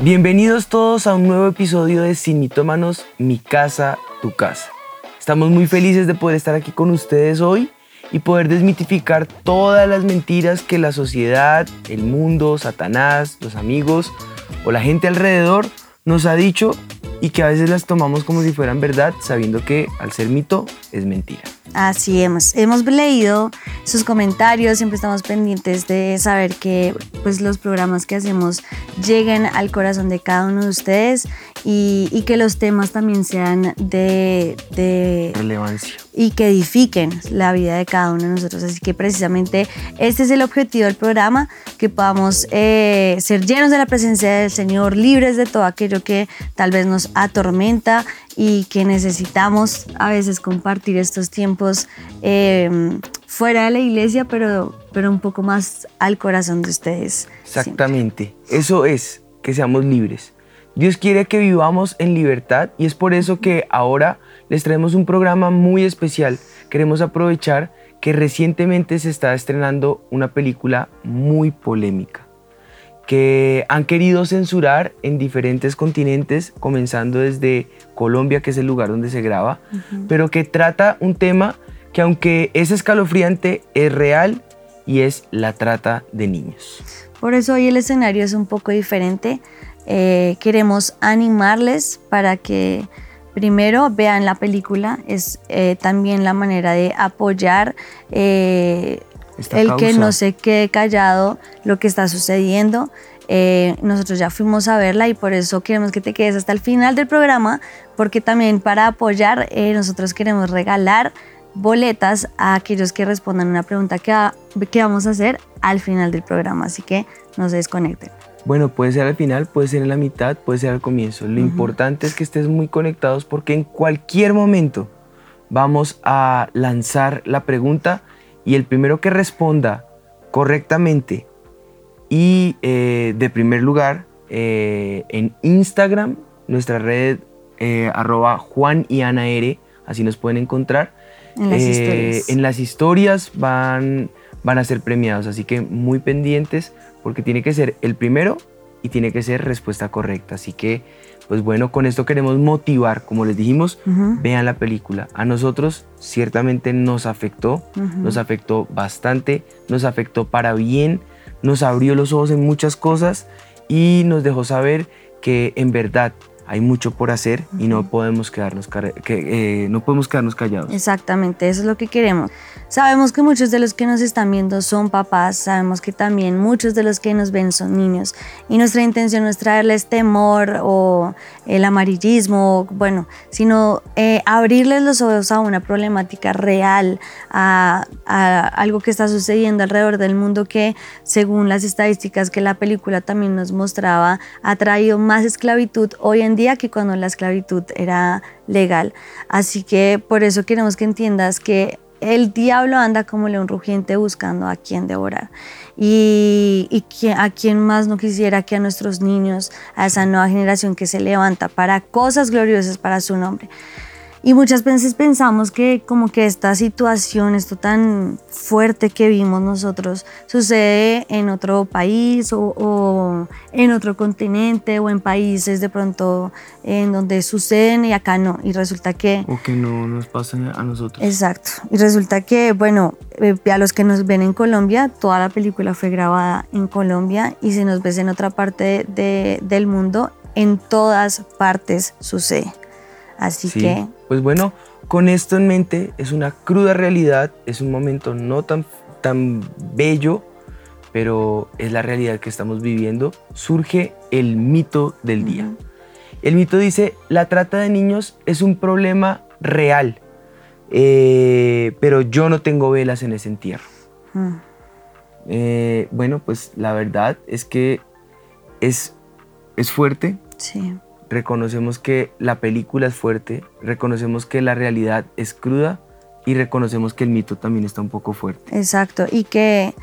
Bienvenidos todos a un nuevo episodio de Sin Mitómanos, Mi Casa, Tu Casa. Estamos muy felices de poder estar aquí con ustedes hoy y poder desmitificar todas las mentiras que la sociedad, el mundo, Satanás, los amigos o la gente alrededor nos ha dicho y que a veces las tomamos como si fueran verdad, sabiendo que al ser mito es mentira. Así hemos, hemos leído sus comentarios, siempre estamos pendientes de saber que pues, los programas que hacemos lleguen al corazón de cada uno de ustedes y, y que los temas también sean de, de Relevancia. Y que edifiquen la vida de cada uno de nosotros. Así que precisamente este es el objetivo del programa, que podamos eh, ser llenos de la presencia del Señor, libres de todo aquello que tal vez nos atormenta y que necesitamos a veces compartir estos tiempos eh, fuera de la iglesia, pero, pero un poco más al corazón de ustedes. Exactamente. Eso es, que seamos libres. Dios quiere que vivamos en libertad y es por eso que ahora les traemos un programa muy especial. Queremos aprovechar que recientemente se está estrenando una película muy polémica que han querido censurar en diferentes continentes, comenzando desde Colombia, que es el lugar donde se graba, pero que trata un tema que aunque es escalofriante, es real y es la trata de niños. Por eso hoy el escenario es un poco diferente. Eh, queremos animarles para que primero vean la película. Es eh, también la manera de apoyar eh, el que no se quede callado lo que está sucediendo. Eh, nosotros ya fuimos a verla y por eso queremos que te quedes hasta el final del programa, porque también para apoyar nosotros queremos regalar boletas a aquellos que respondan una pregunta que vamos a hacer al final del programa, así que no se desconecten. Bueno, puede ser al final, puede ser en la mitad, puede ser al comienzo. Lo importante es que estés muy conectados porque en cualquier momento vamos a lanzar la pregunta y el primero que responda correctamente y eh, de primer lugar eh, en Instagram, nuestra red eh, arroba Juan y Ana R, así nos pueden encontrar. En las historias. En las historias van, van a ser premiados, así que muy pendientes porque tiene que ser el primero y tiene que ser respuesta correcta. Así que, pues bueno, con esto queremos motivar, como les dijimos, vean la película. A nosotros ciertamente nos afectó, nos afectó bastante, nos afectó para bien, nos abrió los ojos en muchas cosas y nos dejó saber que en verdad hay mucho por hacer y no podemos quedarnos, que, eh, no podemos quedarnos callados. Exactamente, eso es lo que queremos. Sabemos que muchos de los que nos están viendo son papás, sabemos que también muchos de los que nos ven son niños y nuestra intención no es traerles temor o el amarillismo, bueno, sino eh, abrirles los ojos a una problemática real, a, a algo que está sucediendo alrededor del mundo que según las estadísticas que la película también nos mostraba, ha traído más esclavitud hoy en día que cuando la esclavitud era legal. Así que por eso queremos que entiendas que el diablo anda como león rugiente buscando a quien devorar. Y, y que- a quien más no quisiera que a nuestros niños, a esa nueva generación que se levanta para cosas gloriosas para su nombre. Y muchas veces pensamos que como que esta situación, esto tan fuerte que vimos nosotros, sucede en otro país o, o en otro continente o en países de pronto en donde suceden y acá no. Y resulta que O que no nos pasa a nosotros. Exacto. Y resulta que, bueno, eh, a los que nos ven en Colombia, toda la película fue grabada en Colombia y si nos ves en otra parte de- del mundo, en todas partes sucede. Así Sí. que, Pues bueno, con esto en mente, es una cruda realidad, es un momento no tan, tan bello, pero es la realidad que estamos viviendo. Surge el mito del día. El mito dice, la trata de niños es un problema real, eh, pero yo no tengo velas en ese entierro. Eh, bueno, pues la verdad es que es, es fuerte, sí. Reconocemos que la película es fuerte, reconocemos que la realidad es cruda y reconocemos que el mito también está un poco fuerte. Exacto, y que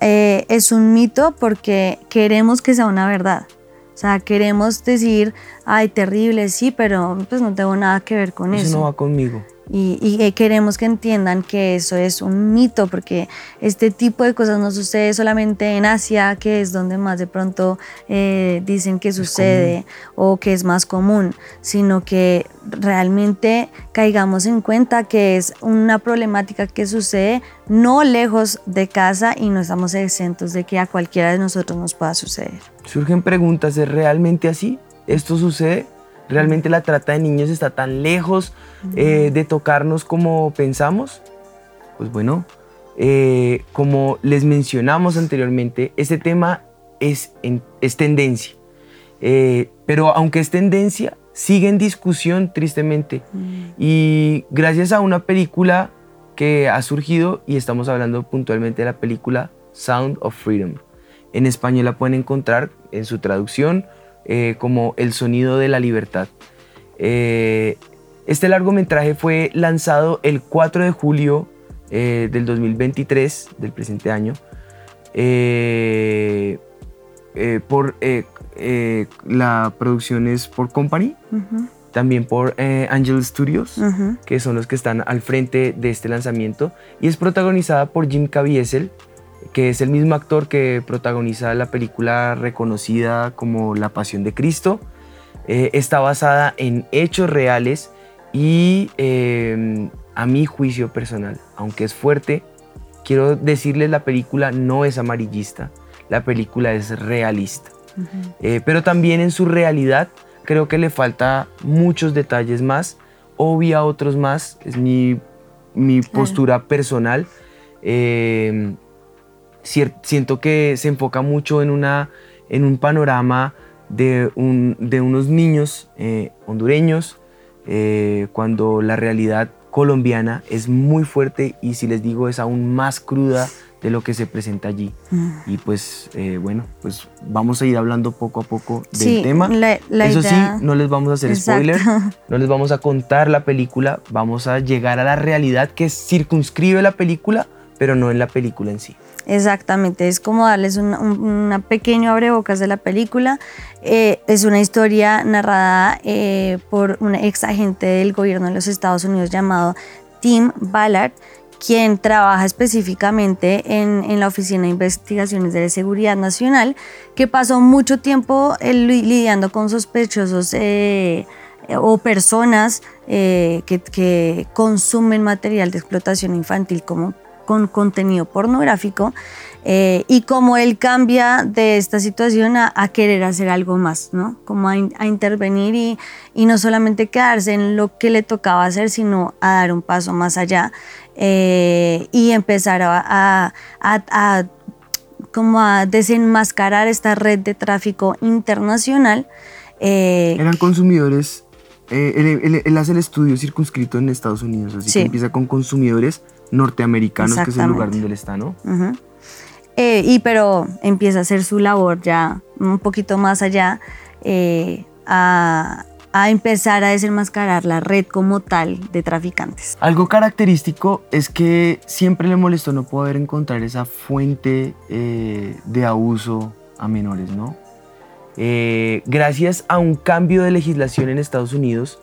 eh, es un mito porque queremos que sea una verdad. O sea, queremos decir, ay, terrible, sí, pero pues no tengo nada que ver con eso. Eso no va conmigo. Y, queremos que entiendan que eso es un mito, porque este tipo de cosas no sucede solamente en Asia, que es donde más de pronto eh, dicen que sucede o que es más común, sino que realmente caigamos en cuenta que es una problemática que sucede no lejos de casa y no estamos exentos de que a cualquiera de nosotros nos pueda suceder. Surgen preguntas, ¿es realmente así? ¿Esto sucede? ¿Realmente la trata de niños está tan lejos eh, de tocarnos como pensamos? Pues bueno, eh, como les mencionamos anteriormente, este tema es, es tendencia. Eh, pero aunque es tendencia, sigue en discusión tristemente. Y gracias a una película que ha surgido, y estamos hablando puntualmente de la película Sound of Freedom. En español la pueden encontrar en su traducción eh, como El sonido de la libertad. Eh, este largometraje fue lanzado el 4 de julio eh, del 2023, del presente año, por la producción es por Company, también por Angel Studios, que son los que están al frente de este lanzamiento, y es protagonizada por Jim Caviezel, que es el mismo actor que protagoniza la película reconocida como La Pasión de Cristo. Eh, está basada en hechos reales y eh, a mi juicio personal, aunque es fuerte, quiero decirles la película no es amarillista, la película es realista. Eh, pero también en su realidad creo que le falta muchos detalles más, obvia otros más, es mi, mi postura personal siento que se enfoca mucho en, una, en un panorama de, un, de unos niños eh, hondureños, eh, cuando la realidad colombiana es muy fuerte y si les digo es aún más cruda de lo que se presenta allí. Mm. Y pues eh, bueno, pues vamos a ir hablando poco a poco del tema. Eso sí, no les vamos a hacer spoiler, no les vamos a contar la película, vamos a llegar a la realidad que circunscribe la película, pero no en la película en sí. Exactamente, es como darles un, pequeño abrebocas de la película. Eh, es una historia narrada eh, por un ex agente del gobierno de los Estados Unidos llamado Tim Ballard, quien trabaja específicamente en, la Oficina de Investigaciones de Seguridad Nacional, que pasó mucho tiempo eh, lidiando con sospechosos o personas que, que consumen material de explotación infantil como con contenido pornográfico eh, y cómo él cambia de esta situación a, querer hacer algo más, ¿no? Como a, intervenir y, y, no solamente quedarse en lo que le tocaba hacer, sino a dar un paso más allá eh, y empezar a, como a desenmascarar esta red de tráfico internacional. Eh, Eran consumidores él, hace el estudio circunscrito en Estados Unidos, así que empieza con consumidores norteamericanos, que es el lugar donde él está, ¿no? Eh, y pero empieza a hacer su labor ya un poquito más allá, eh, a, empezar a desenmascarar la red como tal de traficantes. Algo característico es que siempre le molestó no poder encontrar esa fuente eh, de abuso a menores, ¿no? gracias a un cambio de legislación en Estados Unidos,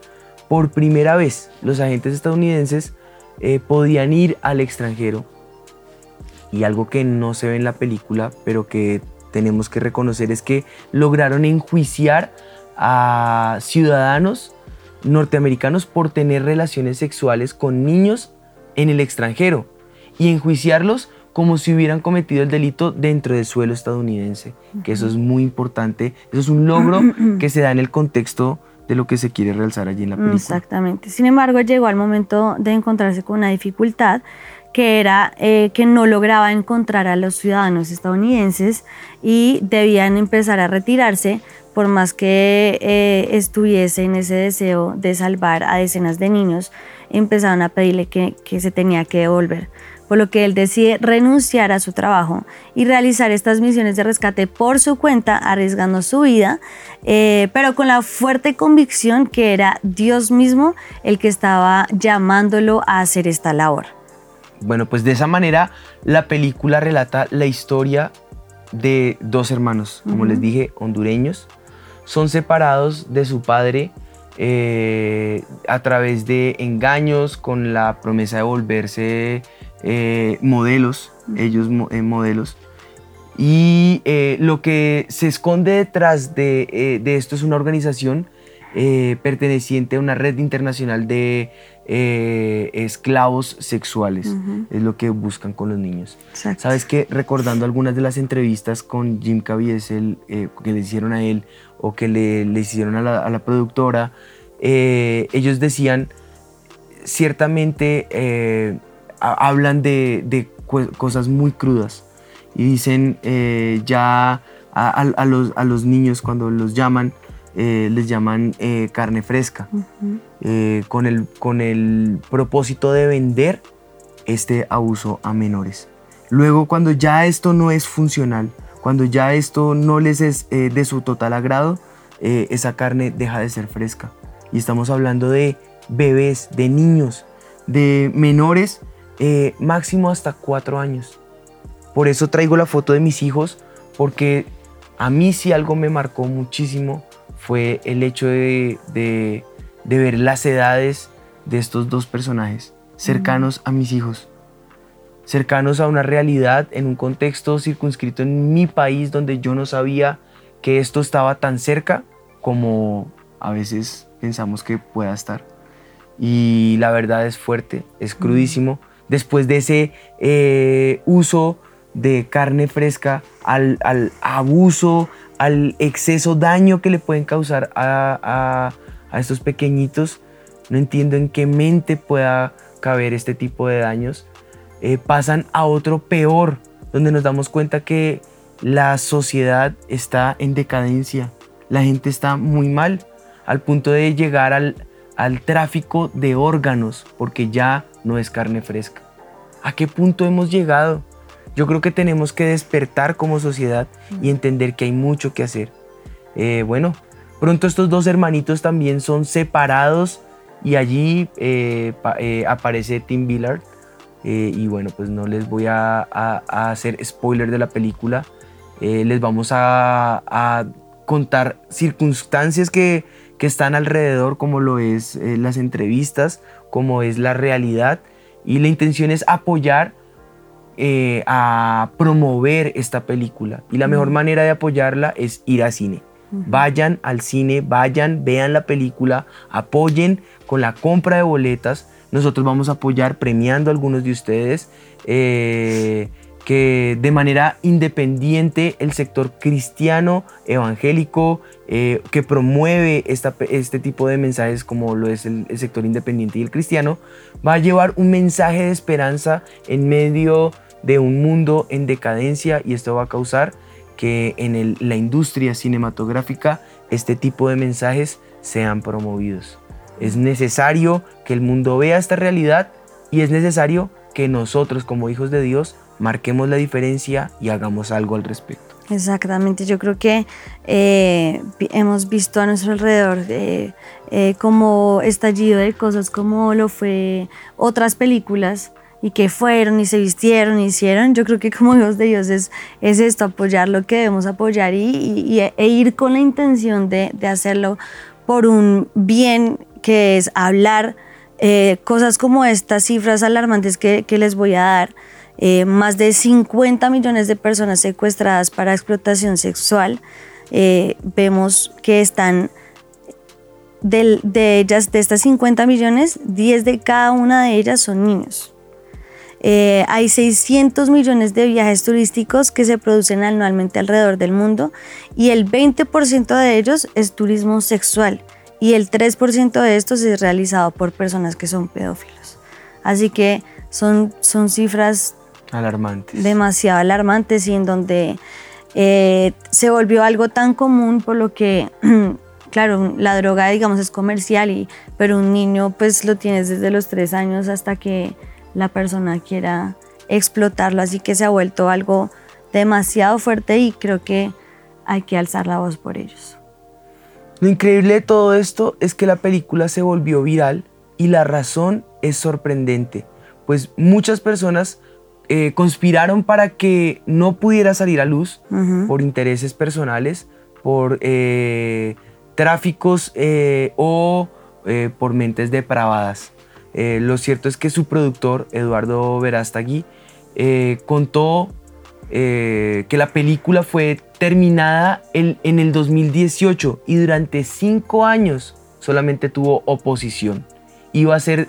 por primera vez los agentes estadounidenses eh, podían ir al extranjero. Y algo que no se ve en la película, pero que tenemos que reconocer es que lograron enjuiciar a ciudadanos norteamericanos por tener relaciones sexuales con niños en el extranjero y enjuiciarlos como si hubieran cometido el delito dentro del suelo estadounidense, que eso es muy importante, eso es un logro que se da en el contexto de lo que se quiere realzar allí en la película. Exactamente. Sin embargo, llegó al momento de encontrarse con una dificultad que era eh, que no lograba encontrar a los ciudadanos estadounidenses y debían empezar a retirarse por más que eh, estuviese en ese deseo de salvar a decenas de niños, empezaron a pedirle que, que se tenía que devolver por lo que él decide renunciar a su trabajo y realizar estas misiones de rescate por su cuenta, arriesgando su vida, eh, pero con la fuerte convicción que era Dios mismo el que estaba llamándolo a hacer esta labor. Bueno, pues de esa manera la película relata la historia de dos hermanos, como les dije, hondureños. Son separados de su padre eh, a través de engaños con la promesa de volverse eh, modelos, ellos eh, modelos. Y lo que se esconde detrás de, esto es una organización perteneciente a una red internacional de esclavos sexuales. Es lo que buscan con los niños. Sabes que recordando algunas de las entrevistas con Jim Caviezel que le hicieron a él o que le, hicieron a la, productora, eh, ellos decían, ciertamente eh, hablan de, cosas muy crudas y dicen eh, ya a, los, niños cuando los llaman, les llaman carne fresca, con, el, con el propósito de vender este abuso a menores. Luego, cuando ya esto no es funcional, cuando ya esto no les es eh, de su total agrado, eh, esa carne deja de ser fresca. Y estamos hablando de bebés, de niños, de menores, eh, máximo hasta cuatro años. Por eso traigo la foto de mis hijos, porque a mí sí algo me marcó muchísimo fue el hecho de, de ver las edades de estos dos personajes cercanos a mis hijos cercanos a una realidad en un contexto circunscrito en mi país donde yo no sabía que esto estaba tan cerca como a veces pensamos que pueda estar. Y la verdad es fuerte, es crudísimo. Después de ese eh, uso de carne fresca, al, abuso, al exceso daño que le pueden causar a, a estos pequeñitos, no entiendo en qué mente pueda caber este tipo de daños. Eh, pasan a otro peor, donde nos damos cuenta que la sociedad está en decadencia, la gente está muy mal, al punto de llegar al, al tráfico de órganos, porque ya no es carne fresca. ¿A qué punto hemos llegado? Yo creo que tenemos que despertar como sociedad y entender que hay mucho que hacer. Eh, bueno, pronto estos dos hermanitos también son separados y allí eh, aparece Tim Billard eh, y bueno, pues no les voy a, hacer spoiler de la película. Eh, les vamos a, contar circunstancias que, están alrededor, como lo es eh, las entrevistas, como es la realidad. Y la intención es apoyar, a promover esta película. Y la mejor manera de apoyarla es ir al cine. Vayan al cine, vayan, vean la película, apoyen con la compra de boletas nosotros vamos a apoyar premiando a algunos de ustedes. Eh, que de manera independiente el sector cristiano, evangélico, eh, que promueve este tipo de mensajes como lo es el, sector independiente y el cristiano, va a llevar un mensaje de esperanza en medio de un mundo en decadencia y esto va a causar que en la industria cinematográfica este tipo de mensajes sean promovidos. Es necesario que el mundo vea esta realidad y es necesario que nosotros como hijos de Dios marquemos la diferencia y hagamos algo al respecto. Exactamente, yo creo que eh, hemos visto a nuestro alrededor eh, eh, como estallido de cosas como lo fue otras películas y que fueron y se vistieron y hicieron. Yo creo que como hijos de Dios es, es esto, apoyar lo que debemos apoyar y, e ir con la intención de, de hacerlo por un bien que es hablar eh, cosas como estas cifras alarmantes que, les voy a dar. Eh, más de 50 millones de personas secuestradas para explotación sexual. Eh, vemos que están de, ellas, de estas 50 millones, 10 de cada una de ellas son niños. hay 600 millones de viajes turísticos que se producen anualmente alrededor del mundo y el 20% de ellos es turismo sexual y el 3% de estos es realizado por personas que son pedófilos. Así que son, son cifras alarmantes. demasiado alarmantes y en donde eh, se volvió algo tan común por lo que, claro, la droga digamos es comercial, y, pero un niño pues lo tienes desde los tres años hasta que la persona quiera, explotarlo, así que se ha vuelto algo demasiado fuerte y creo que hay que alzar la voz por ellos. Lo increíble de todo esto es que la película se volvió viral y la razón es sorprendente, pues muchas personas eh, conspiraron para que no pudiera salir a luz por intereses personales, por eh, tráficos eh, o por mentes depravadas. lo cierto es que su productor, Eduardo Verastagui, contó que la película fue terminada en el 2018 y durante cinco años solamente tuvo oposición. Iba a ser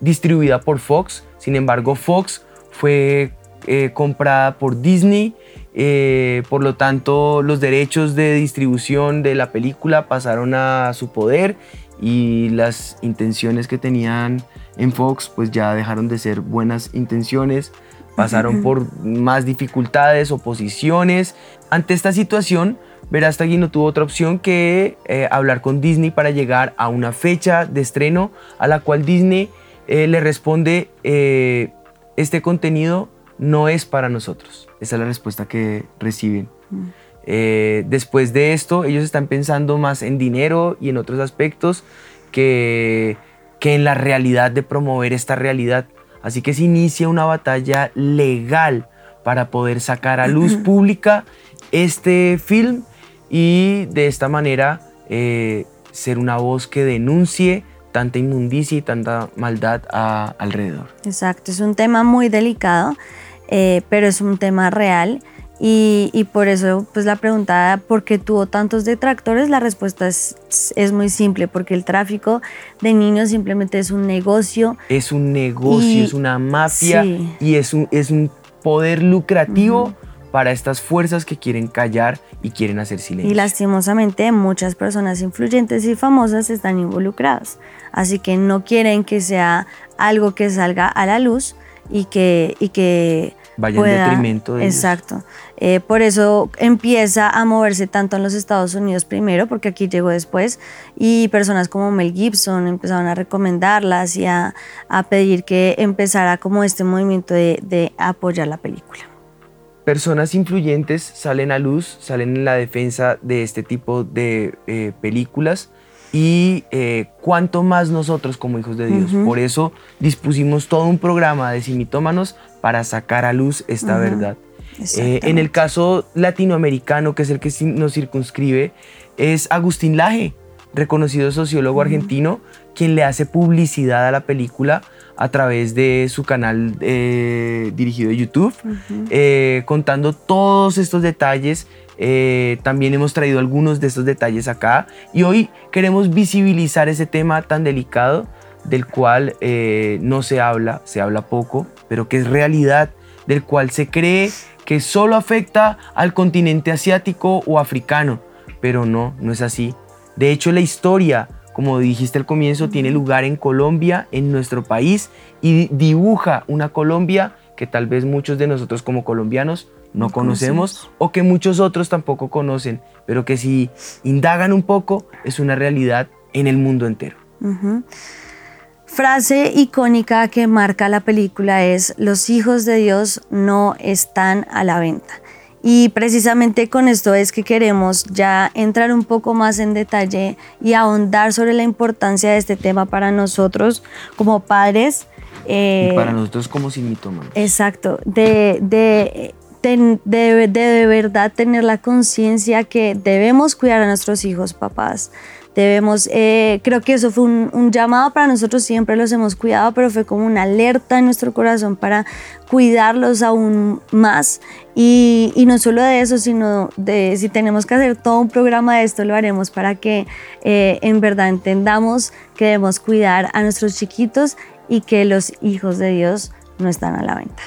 distribuida por Fox, sin embargo Fox fue eh, comprada por Disney, eh, por lo tanto los derechos de distribución de la película pasaron a su poder y las intenciones que tenían en Fox pues ya dejaron de ser buenas intenciones, pasaron por más dificultades, oposiciones. Ante esta situación, Verastagui no tuvo otra opción que eh, hablar con Disney para llegar a una fecha de estreno a la cual Disney le responde este contenido no es para nosotros. Esa es la respuesta que reciben. Mm. Eh, después de esto, ellos están pensando más en dinero y en otros aspectos que, que en la realidad de promover esta realidad. Así que se inicia una batalla legal para poder sacar a luz pública este film y de esta manera eh, ser una voz que denuncie tanta inmundicia y tanta maldad alrededor. Exacto, es un tema muy delicado, eh, pero es un tema real. Y, por eso, pues la pregunta, ¿por qué tuvo tantos detractores? La respuesta es, es, muy simple, porque el tráfico de niños simplemente es un negocio. Es un negocio, es una mafia y es un, es un poder lucrativo para estas fuerzas que quieren callar y quieren hacer silencio. Y lastimosamente muchas personas influyentes y famosas están involucradas, así que no quieren que sea algo que salga a la luz y que, y que vaya en detrimento de Exacto. Eh, por eso empieza a moverse tanto en los Estados Unidos primero, porque aquí llegó después, y personas como Mel Gibson empezaron a recomendarlas y a, pedir que empezara como este movimiento de, de apoyar la película. Personas influyentes salen a luz, salen en la defensa de este tipo de eh, películas y eh, cuanto más nosotros como hijos de Dios. Por eso dispusimos todo un programa de simitómanos para sacar a luz esta verdad. Eh, en el caso latinoamericano, que es el que nos circunscribe, es Agustín Laje, reconocido sociólogo argentino, quien le hace publicidad a la película a través de su canal eh, dirigido de YouTube, eh, contando todos estos detalles. Eh, también hemos traído algunos de estos detalles acá. Y hoy queremos visibilizar ese tema tan delicado del cual no se habla, se habla poco, pero que es realidad, del cual se cree que solo afecta al continente asiático o africano, pero no, no es así. De hecho, la historia como dijiste al comienzo, tiene lugar en Colombia, en nuestro país, y dibuja una Colombia que tal vez muchos de nosotros como colombianos no, conocemos, o que muchos otros tampoco conocen, pero que si indagan un poco es una realidad en el mundo entero. Frase icónica que marca la película es, los hijos de Dios no están a la venta. Y precisamente con esto es que queremos ya entrar un poco más en detalle y ahondar sobre la importancia de este tema para nosotros como padres. y para eh, nosotros como sin Exacto, de, de, de, de verdad tener la conciencia que debemos cuidar a nuestros hijos, papás, Debemos, eh, creo que eso fue un, llamado para nosotros, siempre los hemos cuidado, pero fue como una alerta en nuestro corazón para cuidarlos aún más. Y, no solo de eso, sino de si tenemos que hacer todo un programa de esto, lo haremos para que eh, en verdad entendamos que debemos cuidar a nuestros chiquitos y que los hijos de Dios no están a la venta.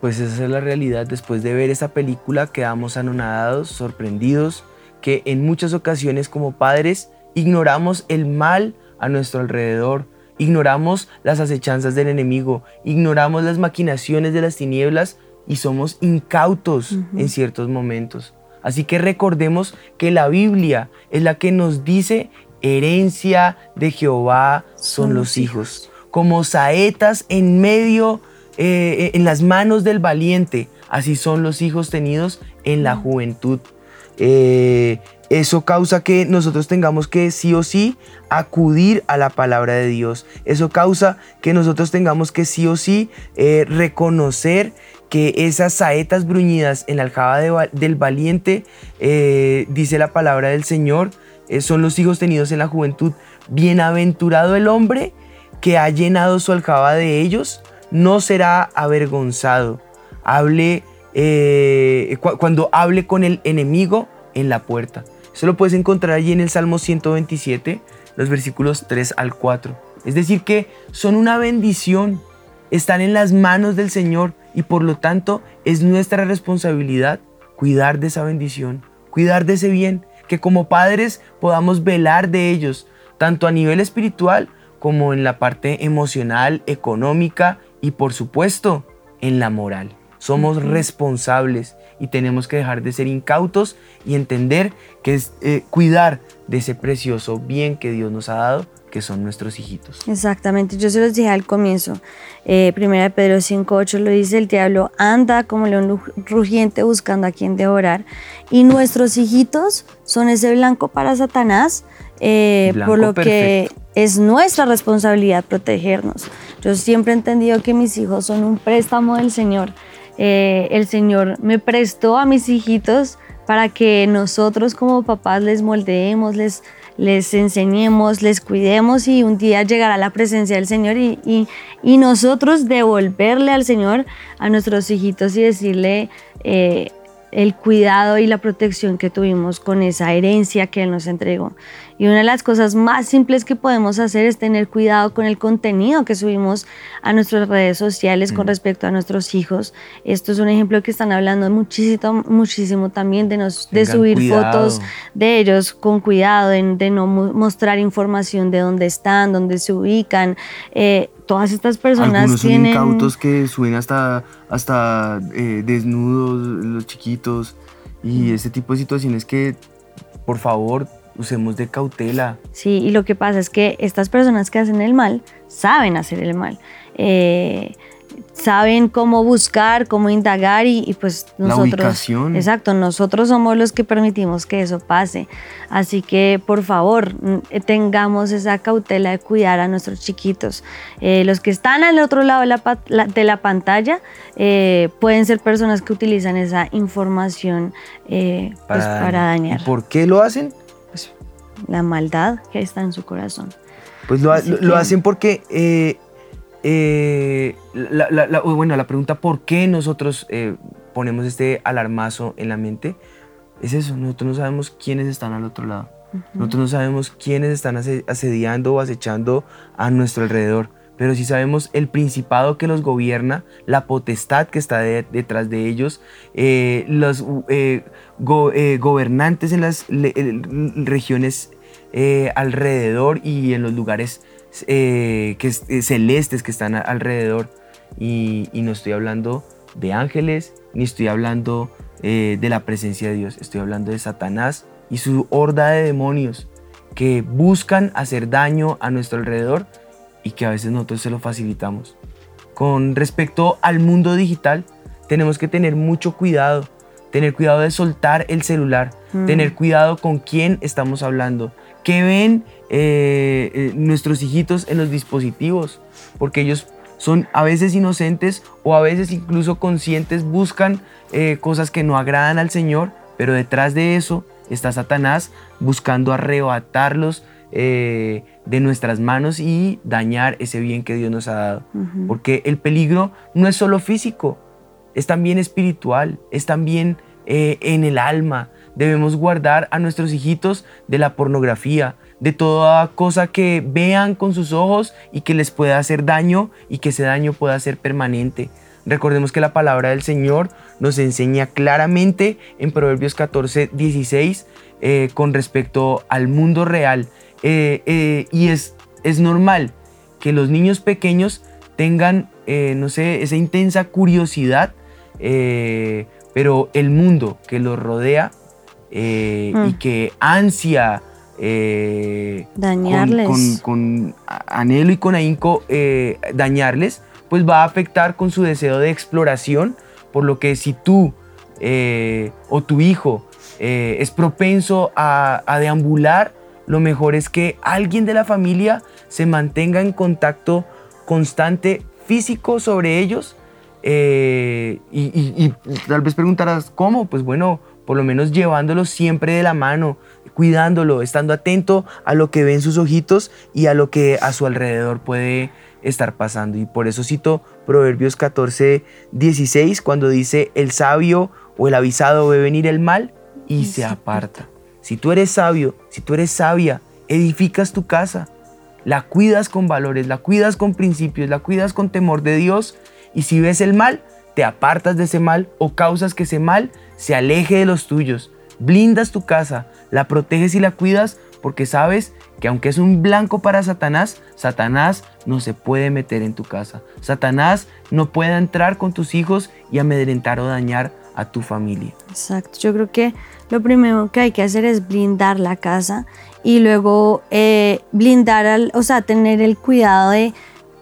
Pues esa es la realidad. Después de ver esa película quedamos anonadados, sorprendidos, que en muchas ocasiones como padres Ignoramos el mal a nuestro alrededor, ignoramos las acechanzas del enemigo, ignoramos las maquinaciones de las tinieblas y somos incautos en ciertos momentos. Así que recordemos que la Biblia es la que nos dice herencia de Jehová son, los hijos, como saetas en medio eh, en las manos del valiente, así son los hijos tenidos en la juventud. Eh, eso causa que nosotros tengamos que sí o sí acudir a la palabra de Dios. Eso causa que nosotros tengamos que sí o sí eh, reconocer que esas saetas bruñidas en la aljaba del valiente, dice la palabra del Señor, son los hijos tenidos en la juventud. Bienaventurado el hombre que ha llenado su aljaba de ellos, no será avergonzado. Hable, eh, cuando hable con el enemigo en la puerta. Eso lo puedes encontrar allí en el Salmo 127, los versículos 3 al 4. Es decir, que son una bendición, están en las manos del Señor y por lo tanto es nuestra responsabilidad cuidar de esa bendición, cuidar de ese bien, que como padres podamos velar de ellos, tanto a nivel espiritual como en la parte emocional, económica y por supuesto en la moral. Somos responsables y tenemos que dejar de ser incautos y entender que es eh, cuidar de ese precioso bien que Dios nos ha dado, que son nuestros hijitos. Exactamente, yo se los dije al comienzo. Eh, primera Pedro 5.8 lo dice, el diablo anda como león rugiente buscando a quien devorar. Y nuestros hijitos son ese blanco para Satanás, eh, por lo que es nuestra responsabilidad protegernos. Yo siempre he entendido que mis hijos son un préstamo del Señor. Eh, el Señor me prestó a mis hijitos para que nosotros como papás les moldeemos, les, les enseñemos, les cuidemos y un día llegará la presencia del Señor y, y, nosotros devolverle al Señor a nuestros hijitos y decirle, eh, el cuidado y la protección que tuvimos con esa herencia que Él nos entregó. Y una de las cosas más simples que podemos hacer es tener cuidado con el contenido que subimos a nuestras redes sociales con mm. respecto a nuestros hijos. Esto es un ejemplo que están hablando muchísimo, muchísimo también de, nos, de subir fotos de ellos con cuidado, de, de, no mostrar información de dónde están, dónde se ubican. Eh, todas estas personas Algunos tienen... Son incautos que suben hasta, hasta eh, desnudos, los chiquitos, y ese tipo de situaciones que, por favor, usemos de cautela. Sí, y lo que pasa es que estas personas que hacen el mal saben hacer el mal. Eh, saben cómo buscar, cómo indagar y, pues nosotros... La ubicación. Exacto, nosotros somos los que permitimos que eso pase. Así que por favor tengamos esa cautela de cuidar a nuestros chiquitos. Eh, los que están al otro lado de la, pantalla eh, pueden ser personas que utilizan esa información pues, para, dañar. ¿Por qué lo hacen? La maldad que está en su corazón. Pues lo, hacen porque eh, la, bueno, la pregunta por qué nosotros eh, ponemos este alarmazo en la mente es eso, nosotros no sabemos quiénes están al otro lado. Nosotros no sabemos quiénes están asediando o acechando a nuestro alrededor, pero sí sabemos el principado que los gobierna, la potestad que está detrás de ellos, eh, los gobernantes en las regiones alrededor y en los lugares eh, que, eh, celestes que están alrededor. Y, no estoy hablando de ángeles, ni estoy hablando eh, de la presencia de Dios. Estoy hablando de Satanás y su horda de demonios que buscan hacer daño a nuestro alrededor y que a veces nosotros se lo facilitamos. Con respecto al mundo digital, tenemos que tener mucho cuidado, tener cuidado de soltar el celular, mm. tener cuidado con quién estamos hablando, qué ven eh, eh, nuestros hijitos en los dispositivos, porque ellos son a veces inocentes o a veces incluso conscientes, buscan eh, cosas que no agradan al Señor, pero detrás de eso está Satanás buscando arrebatarlos de nuestras manos y dañar ese bien que Dios nos ha dado. Porque el peligro no es solo físico, es también espiritual, es también en el alma. Debemos guardar a nuestros hijitos de la pornografía, de toda cosa que vean con sus ojos y que les pueda hacer daño y que ese daño pueda ser permanente. Recordemos que la palabra del Señor nos enseña claramente en Proverbios 14, 16 eh, con respecto al mundo real. Eh, eh, y es, es normal que los niños pequeños tengan, no sé, esa intensa curiosidad, pero el mundo que los rodea y mm. que ansia eh, dañarles. Con, anhelo y con ahínco eh, dañarles, pues va a afectar con su deseo de exploración, por lo que si tú eh, o tu hijo eh, es propenso a, deambular, lo mejor es que alguien de la familia se mantenga en contacto constante físico sobre ellos. Eh, y, tal vez preguntarás, ¿cómo? Pues bueno, por lo menos llevándolo siempre de la mano, cuidándolo, estando atento a lo que ven sus ojitos y a lo que a su alrededor puede estar pasando. Y por eso cito Proverbios 14, 16, cuando dice, el sabio o el avisado ve venir el mal y se aparta. Si tú eres sabio, si tú eres sabia, edificas tu casa, la cuidas con valores, la cuidas con principios, la cuidas con temor de Dios y si ves el mal, te apartas de ese mal o causas que ese mal se aleje de los tuyos. Blindas tu casa, la proteges y la cuidas porque sabes que aunque es un blanco para Satanás, Satanás no se puede meter en tu casa. Satanás no puede entrar con tus hijos y amedrentar o dañar a tu familia. Exacto, yo creo que lo primero que hay que hacer es blindar la casa y luego eh, blindar, al, o sea, tener el cuidado de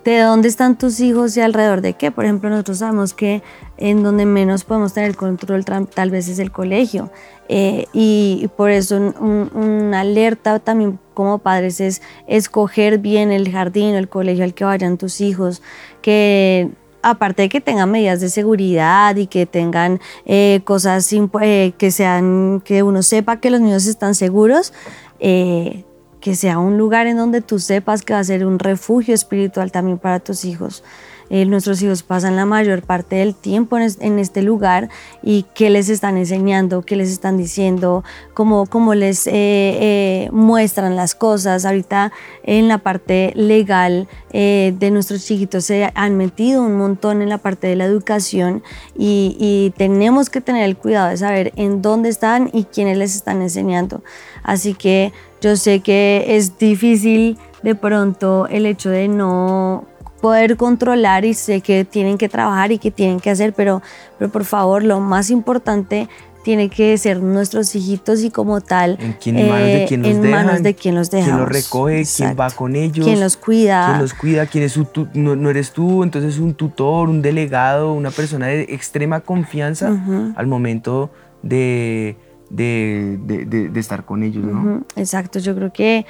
de dónde están tus hijos y alrededor de qué. Por ejemplo, nosotros sabemos que en donde menos podemos tener control tal vez es el colegio. Eh, y, por eso una alerta también como padres es escoger bien el jardín o el colegio al que vayan tus hijos, que aparte de que tengan medidas de seguridad y que tengan eh, cosas eh, que sean, que uno sepa que los niños están seguros, que sea un lugar en donde tú sepas que va a ser un refugio espiritual también para tus hijos. Eh, nuestros hijos pasan la mayor parte del tiempo en, este lugar y qué les están enseñando, qué les están diciendo, cómo, les eh, eh, muestran las cosas. Ahorita en la parte legal de nuestros chiquitos se han metido un montón en la parte de la educación y, y tenemos que tener el cuidado de saber en dónde están y quiénes les están enseñando. Así que yo sé que es difícil de pronto el hecho de no poder controlar y sé que tienen que trabajar y que tienen que hacer, pero, pero por favor, lo más importante tiene que ser nuestros hijitos y como tal en, quién, en manos de quién los en manos de quién los dejamos. quién los recoge quién va con ellos quién los cuida quién los cuida quién es su no, eres tú entonces un tutor un delegado una persona de extrema confianza al momento de de, de, estar con ellos ¿no? exacto. Yo creo que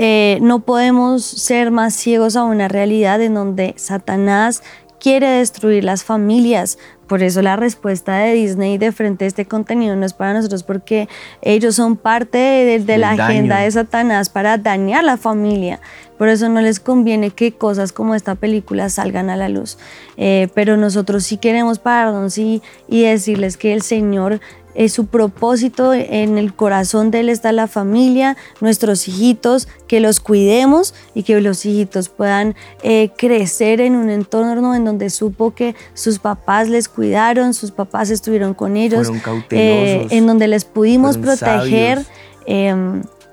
eh, no podemos ser más ciegos a una realidad en donde Satanás quiere destruir las familias. Por eso la respuesta de Disney de frente a este contenido no es para nosotros porque ellos son parte de, la agenda de Satanás para dañar la familia. Por eso no les conviene que cosas como esta película salgan a la luz. Eh, pero nosotros sí queremos pararnos y, y decirles que el Señor su propósito, en el corazón de Él está la familia, nuestros hijitos, que los cuidemos y que los hijitos puedan eh, crecer en un entorno en donde supo que sus papás les cuidaron, sus papás estuvieron con ellos, eh, en donde les pudimos proteger.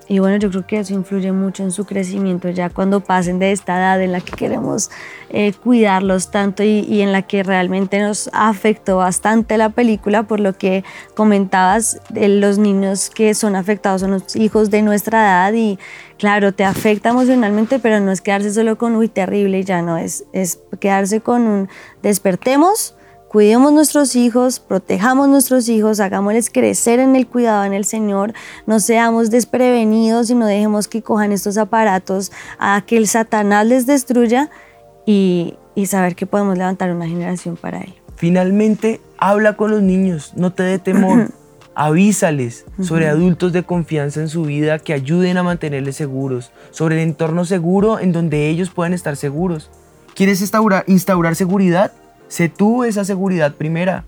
Y bueno, yo creo que eso influye mucho en su crecimiento ya cuando pasen de esta edad en la que queremos eh, cuidarlos tanto y, en la que realmente nos afectó bastante la película por lo que comentabas de los niños que son afectados son los hijos de nuestra edad y claro, te afecta emocionalmente, pero no es quedarse solo con uy, terrible ya no, es, es quedarse con un despertemos Cuidemos nuestros hijos, protejamos nuestros hijos, hagámosles crecer en el cuidado en el Señor, no seamos desprevenidos y no dejemos que cojan estos aparatos a que el Satanás les destruya y, saber que podemos levantar una generación para Él. Finalmente, habla con los niños, no te dé temor. Avísales sobre adultos de confianza en su vida que ayuden a mantenerles seguros, sobre el entorno seguro en donde ellos puedan estar seguros. ¿Quieres instaurar, instaurar seguridad? Sé tú esa seguridad primera.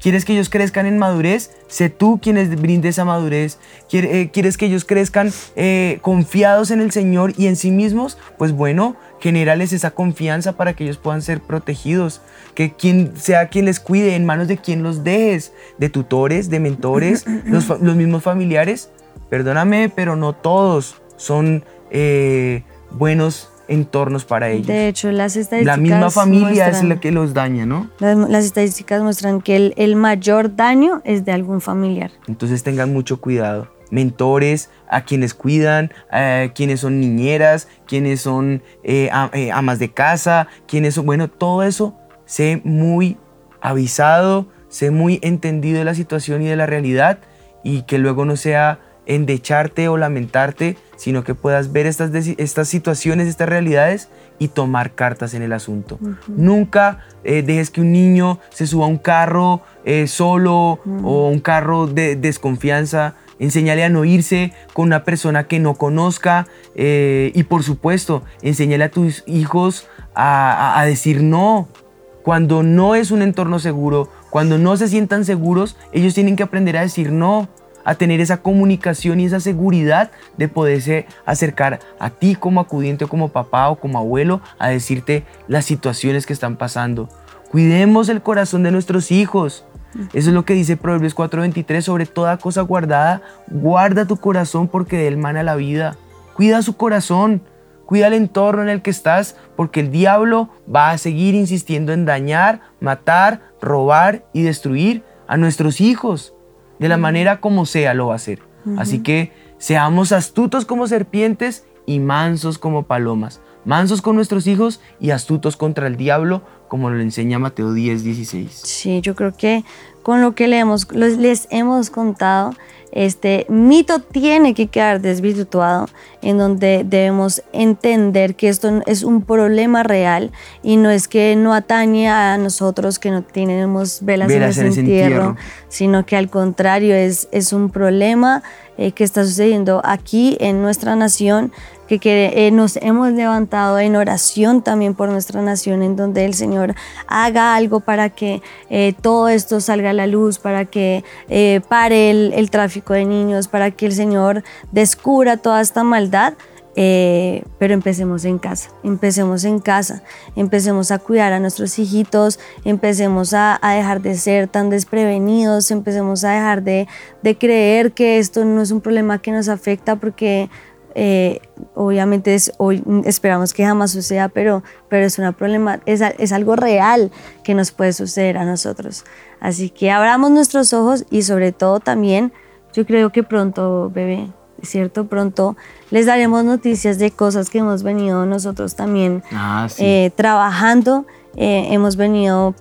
¿Quieres que ellos crezcan en madurez? Sé tú quienes brinde esa madurez. Eh, ¿Quieres que ellos crezcan eh, confiados en el Señor y en sí mismos? Pues bueno, genérales esa confianza para que ellos puedan ser protegidos. Que quien sea quien les cuide, en manos de quien los dejes, de tutores, de mentores, los, mismos familiares. Perdóname, pero no todos son eh, buenos entornos para ellos. De hecho, las estadísticas. La misma familia es la que los daña, ¿no? Las, estadísticas muestran que el, el, mayor daño es de algún familiar. Entonces tengan mucho cuidado. mentores, a quienes cuidan, a quienes son niñeras, quienes son eh, eh, amas de casa, quienes son, bueno, todo eso, sé muy avisado, sé muy entendido de la situación y de la realidad y que luego no sea endecharte o lamentarte, sino que puedas ver estas, estas situaciones, estas realidades y tomar cartas en el asunto. Nunca eh, dejes que un niño se suba a un carro eh, solo o un carro de desconfianza. Enséñale a no irse con una persona que no conozca eh, y por supuesto, enséñale a tus hijos a, a decir no. Cuando no es un entorno seguro, cuando no se sientan seguros, ellos tienen que aprender a decir no a tener esa comunicación y esa seguridad de poderse acercar a ti como acudiente como papá o como abuelo a decirte las situaciones que están pasando. Cuidemos el corazón de nuestros hijos. Eso es lo que dice Proverbios 4:23, sobre toda cosa guardada, guarda tu corazón porque de él mana la vida. Cuida su corazón, cuida el entorno en el que estás, porque el diablo va a seguir insistiendo en dañar, matar, robar y destruir a nuestros hijos de la manera como sea lo va a hacer. Así que seamos astutos como serpientes y mansos como palomas. Mansos con nuestros hijos y astutos contra el diablo, como lo enseña Mateo 10, 16. Sí, yo creo que con lo que le hemos, les hemos contado, este mito tiene que quedar desvirtuado, en donde debemos entender que esto es un problema real y no es que no atañe a nosotros que no tenemos velas, en, ese entierro, sino que al contrario es, es un problema eh, que está sucediendo aquí en nuestra nación que, eh, nos hemos levantado en oración también por nuestra nación, en donde el Señor haga algo para que eh, todo esto salga a la luz, para que eh, pare el, tráfico de niños, para que el Señor descubra toda esta maldad. pero empecemos en casa, empecemos en casa, empecemos a cuidar a nuestros hijitos, empecemos a, dejar de ser tan desprevenidos, empecemos a dejar de, de creer que esto no es un problema que nos afecta porque eh, obviamente es, hoy esperamos que jamás suceda, pero, pero es, una problema, es, es, algo real que nos puede suceder a nosotros. Así que abramos nuestros ojos y sobre todo también, yo creo que pronto, bebé, ¿cierto? Pronto les daremos noticias de cosas que hemos venido nosotros también ah, eh, trabajando. Eh, hemos venido,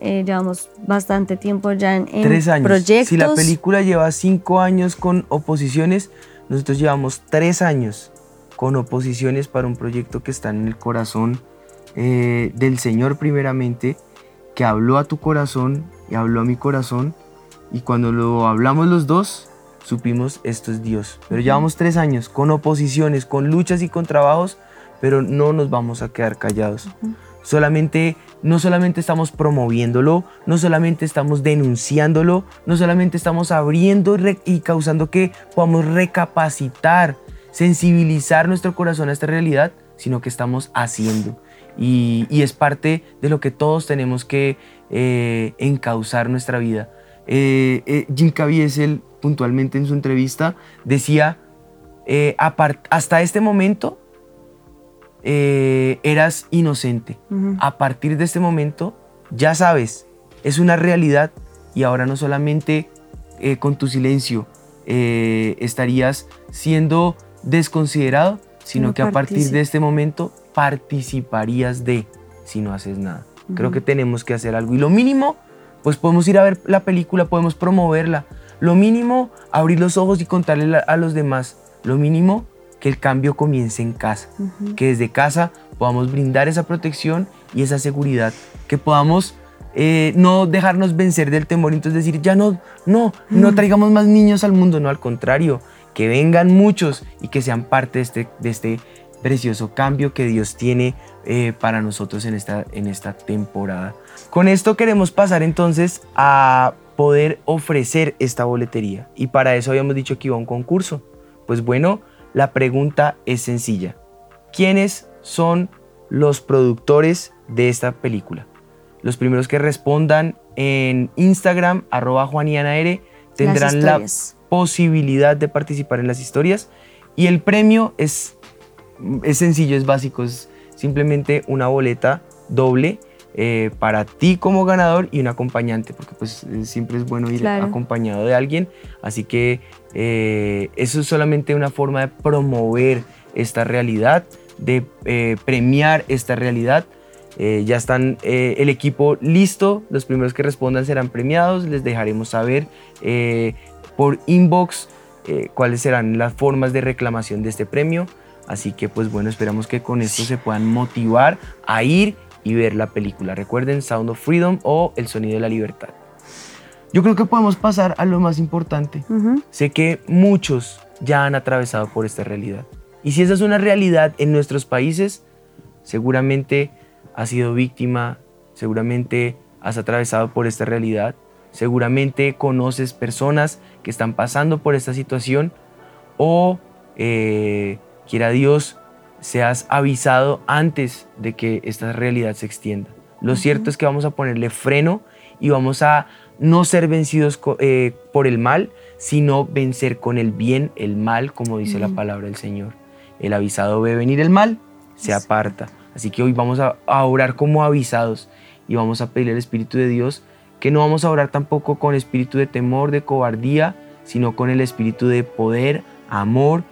llevamos bastante tiempo ya en, en Tres años. proyectos. Si la película lleva cinco años con oposiciones, nosotros llevamos tres años con oposiciones para un proyecto que está en el corazón eh, del Señor primeramente, que habló a tu corazón y habló a mi corazón. Y cuando lo hablamos los dos, supimos esto es Dios. Pero llevamos tres años con oposiciones, con luchas y con trabajos, pero no nos vamos a quedar callados. Solamente, no solamente estamos promoviéndolo, no solamente estamos denunciándolo, no solamente estamos abriendo y, causando que podamos recapacitar, sensibilizar nuestro corazón a esta realidad, sino que estamos haciendo. Y, es parte de lo que todos tenemos que eh, encauzar nuestra vida. Eh, eh, Jim Caviezel puntualmente en su entrevista decía, hasta este momento eh, eras inocente. A partir de este momento, ya sabes, es una realidad y ahora no solamente eh, con tu silencio eh, estarías siendo desconsiderado, sino que a partir de este momento participarías de si no haces nada. Creo que tenemos que hacer algo. Y lo mínimo, pues podemos ir a ver la película, podemos promoverla. Lo mínimo, abrir los ojos y contarle a los demás. Lo mínimo, que el cambio comience en casa, que desde casa podamos brindar esa protección y esa seguridad, que podamos eh, no dejarnos vencer del temor, entonces decir, ya no, no, no traigamos más niños al mundo, no, al contrario, que vengan muchos y que sean parte de este, de este precioso cambio que Dios tiene eh, para nosotros en esta, en esta temporada. Con esto queremos pasar entonces a poder ofrecer esta boletería. Y para eso habíamos dicho que iba a un concurso. Pues bueno, la pregunta es sencilla. ¿Quiénes son los productores de esta película? Los primeros que respondan en Instagram, arroba juanianaere, tendrán la posibilidad de participar en las historias. Y el premio es, es sencillo, es básico, es simplemente una boleta doble eh, para ti como ganador y un acompañante, porque pues eh, siempre es bueno ir acompañado de alguien. Así que eh, eso es solamente una forma de promover esta realidad, de premiar esta realidad. ya están el equipo listo, los primeros que respondan serán premiados, les dejaremos saber por inbox cuáles serán las formas de reclamación de este premio. Así que pues bueno, esperamos que con esto se puedan motivar a ir y ver la película. Recuerden Sound of Freedom o El Sonido de la Libertad. Yo creo que podemos pasar a lo más importante. Sé que muchos ya han atravesado por esta realidad. Y si esa es una realidad en nuestros países, seguramente has sido víctima, seguramente has atravesado por esta realidad, seguramente conoces personas que están pasando por esta situación o, eh, quiera Dios, seas avisado antes de que esta realidad se extienda. Lo cierto es que vamos a ponerle freno y vamos a no ser vencidos eh, por el mal, sino vencer con el bien el mal, como dice la palabra del Señor. El avisado ve venir el mal, se aparta. Así que hoy vamos a, a orar como avisados y vamos a pedir al Espíritu de Dios que no vamos a orar tampoco con espíritu de temor, de cobardía, sino con el espíritu de poder, amor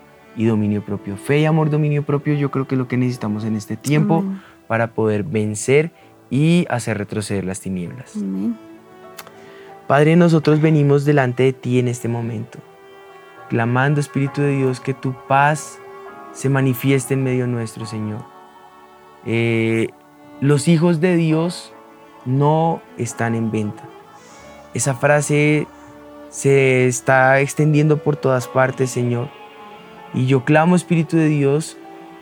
y dominio propio. Fe y amor, dominio propio, yo creo que es lo que necesitamos en este tiempo para poder vencer y hacer retroceder las tinieblas. Padre, nosotros venimos delante de ti en este momento, clamando, Espíritu de Dios, que tu paz se manifieste en medio nuestro, Señor. Eh, los hijos de Dios no están en venta. Esa frase se está extendiendo por todas partes, Señor. Y yo clamo, Espíritu de Dios,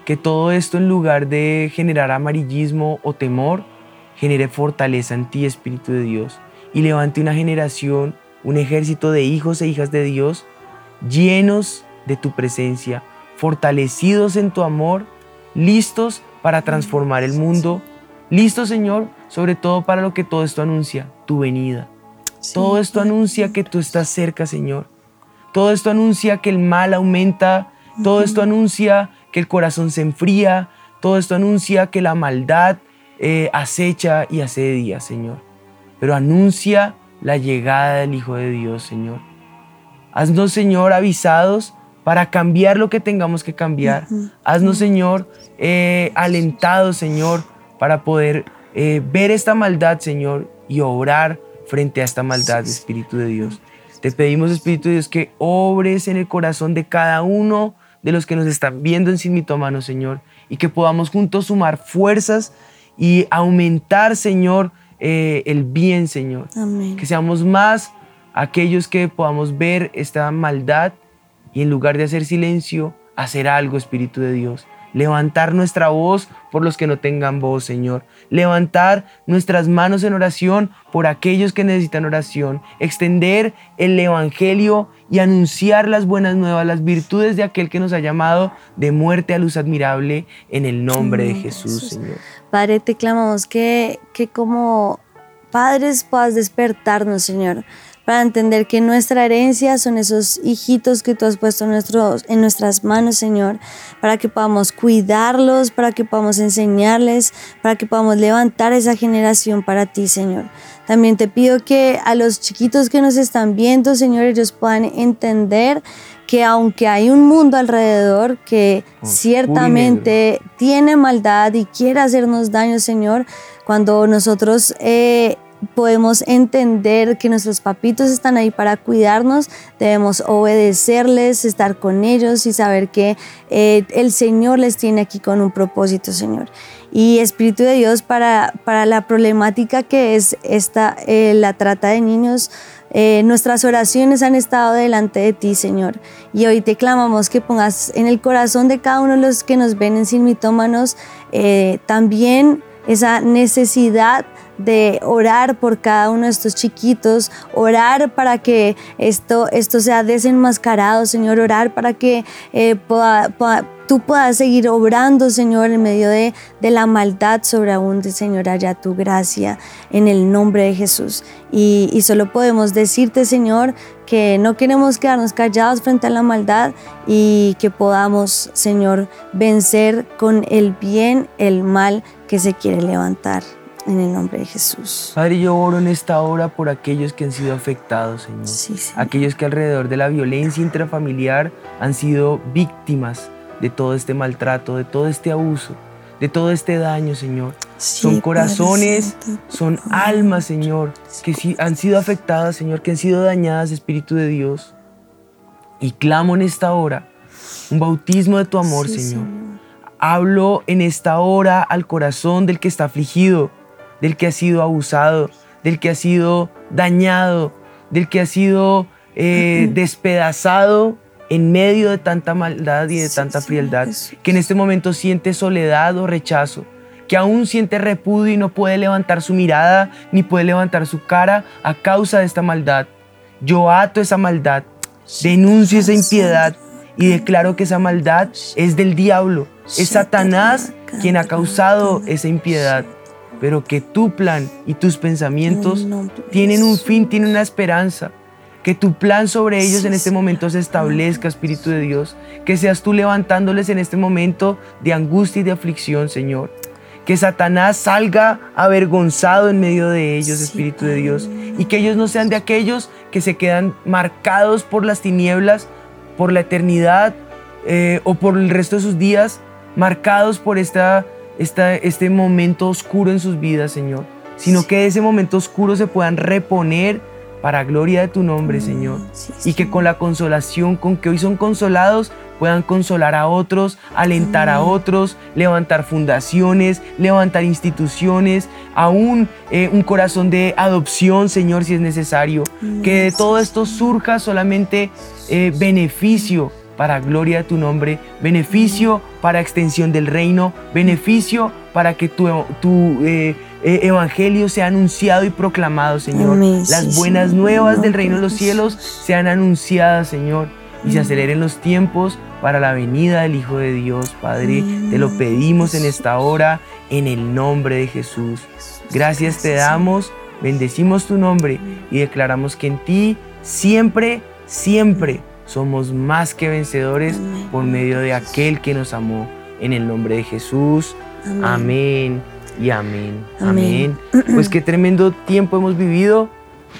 que todo esto en lugar de generar amarillismo o temor, genere fortaleza en ti, Espíritu de Dios, y levante una generación, un ejército de hijos e hijas de Dios llenos de tu presencia, fortalecidos en tu amor, listos para transformar el mundo, listos, Señor, sobre todo para lo que todo esto anuncia, tu venida. Todo esto anuncia que tú estás cerca, Señor. Todo esto anuncia que el mal aumenta todo esto anuncia que el corazón se enfría, todo esto anuncia que la maldad eh, acecha y día, Señor. Pero anuncia la llegada del Hijo de Dios, Señor. Haznos, Señor, avisados para cambiar lo que tengamos que cambiar. Haznos, Señor, eh, alentados, Señor, para poder eh, ver esta maldad, Señor, y obrar frente a esta maldad, Espíritu de Dios. Te pedimos, Espíritu de Dios, que obres en el corazón de cada uno de los que nos están viendo en Sin Mitómano, Señor, y que podamos juntos sumar fuerzas y aumentar, Señor, eh, el bien, Señor. Que seamos más aquellos que podamos ver esta maldad y en lugar de hacer silencio, hacer algo, Espíritu de Dios levantar nuestra voz por los que no tengan voz, Señor. Levantar nuestras manos en oración por aquellos que necesitan oración. Extender el Evangelio y anunciar las buenas nuevas, las virtudes de aquel que nos ha llamado de muerte a luz admirable en el nombre de Jesús, Señor. Padre, te clamamos que, que como padres puedas despertarnos, Señor para entender que nuestra herencia son esos hijitos que tú has puesto en, nuestros, en nuestras manos, Señor, para que podamos cuidarlos, para que podamos enseñarles, para que podamos levantar esa generación para ti, Señor. También te pido que a los chiquitos que nos están viendo, Señor, ellos puedan entender que aunque hay un mundo alrededor que ciertamente tiene maldad y quiere hacernos daño, Señor, cuando nosotros eh, podemos entender que nuestros papitos están ahí para cuidarnos, debemos obedecerles, estar con ellos y saber que eh, el Señor les tiene aquí con un propósito, Señor. Y Espíritu de Dios, para, para la problemática que es esta, eh, la trata de niños, eh, nuestras oraciones han estado delante de ti, Señor. Y hoy te clamamos que pongas en el corazón de cada uno de los que nos ven en Sin Mitómanos también esa necesidad de orar por cada uno de estos chiquitos, orar para que esto, esto sea desenmascarado, Señor, orar para que eh, tú puedas seguir obrando, Señor, en medio de, de la maldad sobreabunde, Señor, allá tu gracia en el nombre de Jesús. Y, y solo podemos decirte, Señor, que no queremos quedarnos callados frente a la maldad y que podamos, Señor, vencer con el bien el mal que se quiere levantar En el nombre de Jesús. Padre, yo oro en esta hora por aquellos que han sido afectados, Señor. Sí, Señor. Aquellos que alrededor de la violencia intrafamiliar han sido víctimas de todo este maltrato, de todo este abuso, de todo este daño, Señor. Sí, son corazones, Santo. son almas, Señor, que sí han sido afectadas, Señor, que han sido dañadas, Espíritu de Dios. Y clamo en esta hora un bautismo de tu amor, Sí, Señor. Hablo en esta hora al corazón del que está afligido, del que ha sido abusado, del que ha sido dañado, del que ha sido eh, despedazado en medio de tanta maldad y de Sí, tanta frialdad, que en este momento siente soledad o rechazo, que aún siente repudio y no puede levantar su mirada ni puede levantar su cara a causa de esta maldad. Yo ato esa maldad, denuncio esa impiedad y declaro que esa maldad es del diablo, es Satanás quien ha causado esa impiedad, pero que tu plan y tus pensamientos tienen un fin, tienen una esperanza. Que tu plan sobre ellos Sí, en este momento se establezca, Espíritu de Dios. Que seas tú levantándoles en este momento de angustia y de aflicción, Señor. Que Satanás salga avergonzado en medio de ellos, Sí, Espíritu de Dios. Y que ellos no sean de aquellos que se quedan marcados por las tinieblas, por la eternidad eh, o por el resto de sus días, marcados por esta, esta, este momento oscuro en sus vidas, Señor. Sino que de ese momento oscuro se puedan reponer para gloria de tu nombre, Señor. Sí, Y que con la consolación con que hoy son consolados, puedan consolar a otros, alentar a Amén. otros, levantar fundaciones, levantar instituciones, aún eh, un corazón de adopción, Señor, si es necesario. Que de todo esto surja solamente eh, beneficio para gloria de tu nombre, beneficio para extensión del reino, beneficio para que tu, tu eh, eh, evangelio sea anunciado y proclamado, Señor. Amén, Las sí, buenas nuevas del reino de los cielos sean anunciadas, Señor, y se aceleren los tiempos para la venida del Hijo de Dios, Padre. Amén. Te lo pedimos en esta hora, en el nombre de Jesús. Gracias te damos, bendecimos tu nombre y declaramos que en ti siempre, siempre somos más que vencedores Amén. por medio de aquel que nos amó. En el nombre de Jesús. Amén. Amén y amén. Amén. Amén. Pues qué tremendo tiempo hemos vivido.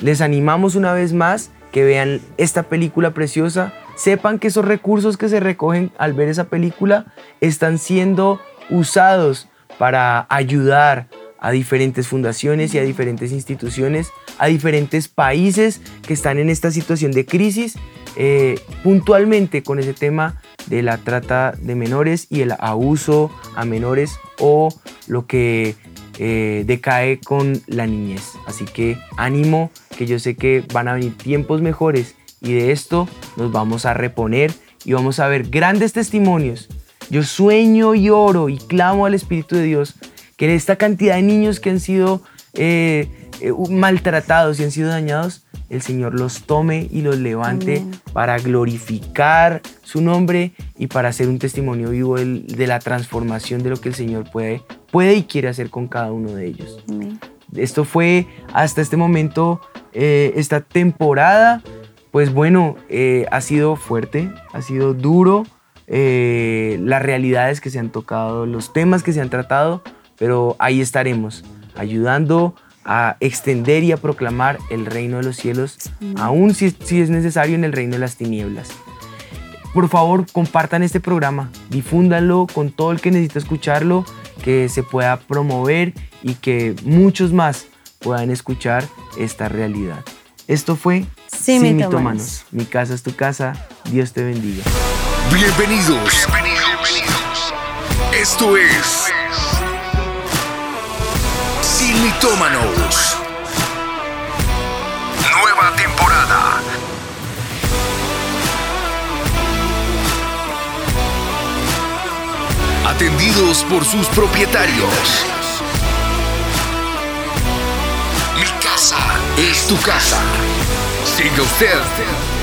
Les animamos una vez más que vean esta película preciosa. Sepan que esos recursos que se recogen al ver esa película están siendo usados para ayudar a diferentes fundaciones y a diferentes instituciones, a diferentes países que están en esta situación de crisis, eh, puntualmente con ese tema de la trata de menores y el abuso a menores o lo que eh, decae con la niñez. Así que ánimo, que yo sé que van a venir tiempos mejores y de esto nos vamos a reponer y vamos a ver grandes testimonios. Yo sueño y oro y clamo al Espíritu de Dios que esta cantidad de niños que han sido eh, eh, maltratados y han sido dañados, el Señor los tome y los levante Amén. para glorificar su nombre y para hacer un testimonio vivo de la transformación de lo que el Señor puede, puede y quiere hacer con cada uno de ellos. Amén. Esto fue hasta este momento, eh, esta temporada, pues bueno, eh, ha sido fuerte, ha sido duro, eh, las realidades que se han tocado, los temas que se han tratado, pero ahí estaremos, ayudando a extender y a proclamar el reino de los cielos, aún si, si es necesario en el reino de las tinieblas. Por favor, compartan este programa, difúndanlo con todo el que necesita escucharlo, que se pueda promover y que muchos más puedan escuchar esta realidad. Esto fue Sin mitómanos. Mi casa es tu casa. Dios te bendiga. Bienvenidos. Bienvenidos. Esto es Sin Mitómanos. Nueva temporada. Atendidos por sus propietarios. Mi casa es tu casa. Siga usted